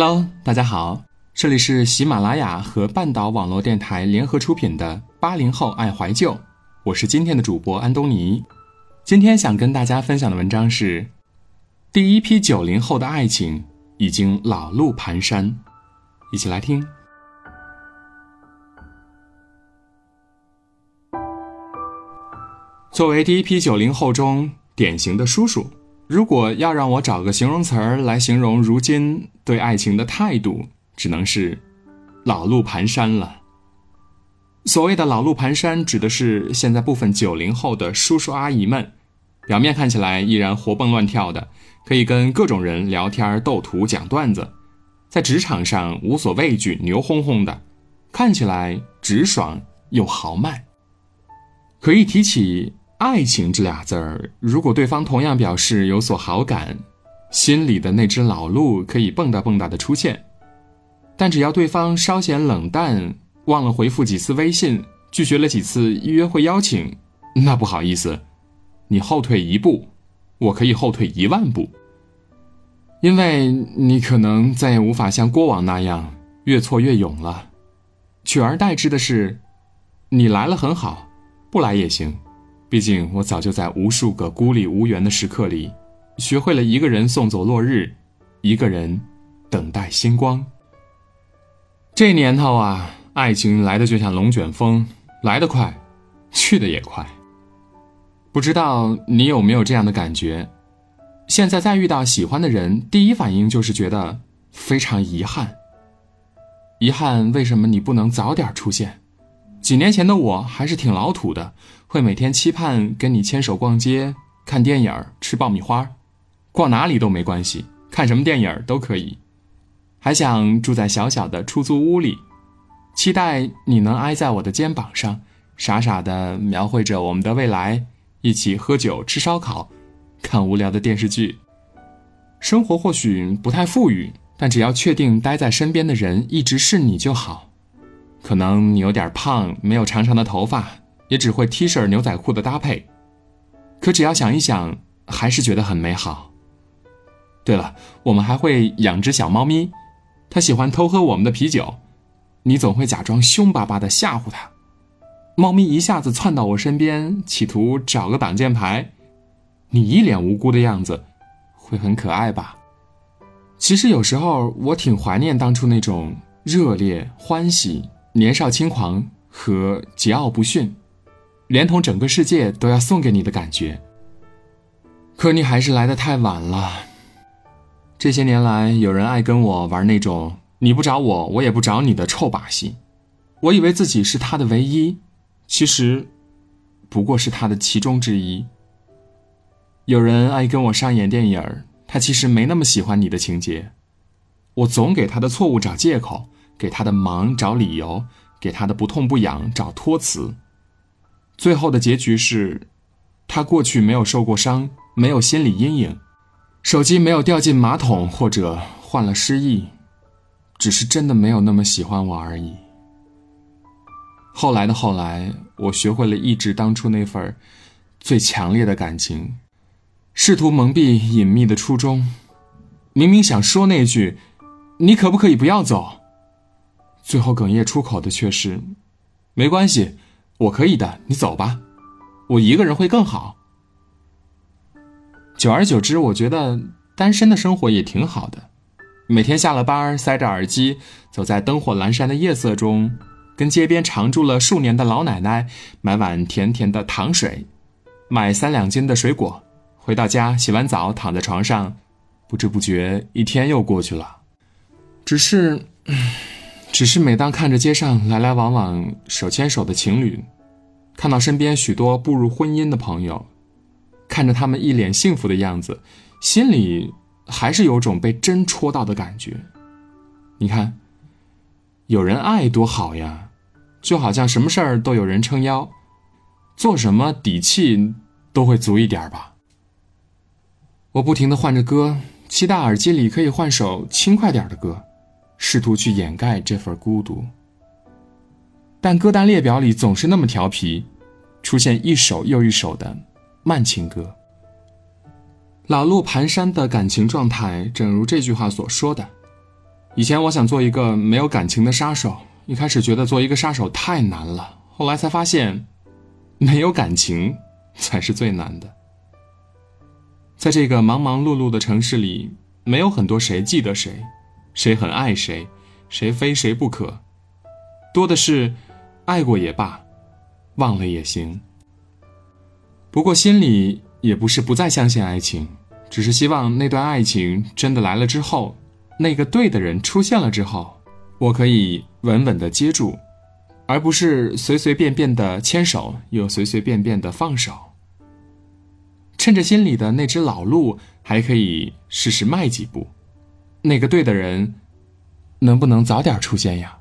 Hello，大家好，这里是喜马拉雅和半岛网络电台联合出品的《八零后爱怀旧》，我是今天的主播安东尼。今天想跟大家分享的文章是：第一批九零后的爱情已经老路蹒跚，一起来听。作为第一批九零后中典型的叔叔。如果要让我找个形容词儿来形容如今对爱情的态度，只能是老路蹒跚了。所谓的老路蹒跚，指的是现在部分九零后的叔叔阿姨们，表面看起来依然活蹦乱跳的，可以跟各种人聊天、斗图、讲段子，在职场上无所畏惧、牛哄哄的，看起来直爽又豪迈。可一提起……爱情这俩字儿，如果对方同样表示有所好感，心里的那只老鹿可以蹦跶蹦跶的出现。但只要对方稍显冷淡，忘了回复几次微信，拒绝了几次约会邀请，那不好意思，你后退一步，我可以后退一万步，因为你可能再也无法像过往那样越挫越勇了。取而代之的是，你来了很好，不来也行。毕竟，我早就在无数个孤立无援的时刻里，学会了一个人送走落日，一个人等待星光。这年头啊，爱情来的就像龙卷风，来得快，去的也快。不知道你有没有这样的感觉？现在再遇到喜欢的人，第一反应就是觉得非常遗憾。遗憾，为什么你不能早点出现？几年前的我还是挺老土的，会每天期盼跟你牵手逛街、看电影、吃爆米花，逛哪里都没关系，看什么电影都可以，还想住在小小的出租屋里，期待你能挨在我的肩膀上，傻傻的描绘着我们的未来，一起喝酒、吃烧烤、看无聊的电视剧。生活或许不太富裕，但只要确定待在身边的人一直是你就好。可能你有点胖，没有长长的头发，也只会 T 恤牛仔裤的搭配。可只要想一想，还是觉得很美好。对了，我们还会养只小猫咪，它喜欢偷喝我们的啤酒，你总会假装凶巴巴的吓唬它。猫咪一下子窜到我身边，企图找个挡箭牌，你一脸无辜的样子，会很可爱吧？其实有时候我挺怀念当初那种热烈欢喜。年少轻狂和桀骜不驯，连同整个世界都要送给你的感觉。可你还是来的太晚了。这些年来，有人爱跟我玩那种“你不找我，我也不找你”的臭把戏。我以为自己是他的唯一，其实不过是他的其中之一。有人爱跟我上演电影，他其实没那么喜欢你的情节。我总给他的错误找借口。给他的忙找理由，给他的不痛不痒找托词。最后的结局是，他过去没有受过伤，没有心理阴影，手机没有掉进马桶或者患了失忆，只是真的没有那么喜欢我而已。后来的后来，我学会了抑制当初那份最强烈的感情，试图蒙蔽隐秘的初衷。明明想说那句“你可不可以不要走”。最后哽咽出口的却是：“没关系，我可以的，你走吧，我一个人会更好。”久而久之，我觉得单身的生活也挺好的，每天下了班塞着耳机，走在灯火阑珊的夜色中，跟街边常住了数年的老奶奶买碗甜甜的糖水，买三两斤的水果，回到家洗完澡躺在床上，不知不觉一天又过去了，只是。只是每当看着街上来来往往手牵手的情侣，看到身边许多步入婚姻的朋友，看着他们一脸幸福的样子，心里还是有种被针戳到的感觉。你看，有人爱多好呀，就好像什么事儿都有人撑腰，做什么底气都会足一点吧。我不停的换着歌，期待耳机里可以换首轻快点的歌。试图去掩盖这份孤独，但歌单列表里总是那么调皮，出现一首又一首的慢情歌。老路蹒跚的感情状态，正如这句话所说的：“以前我想做一个没有感情的杀手，一开始觉得做一个杀手太难了，后来才发现，没有感情才是最难的。在这个忙忙碌碌的城市里，没有很多谁记得谁，谁很爱谁，谁非谁不可，多的是爱过也罢，忘了也行。不过心里也不是不再相信爱情，只是希望那段爱情真的来了之后。那个对的人出现了之后，我可以稳稳的接住，而不是随随便便的牵手，又随随便便的放手。趁着心里的那只老鹿还可以试试迈几步，那个对的人，能不能早点出现呀？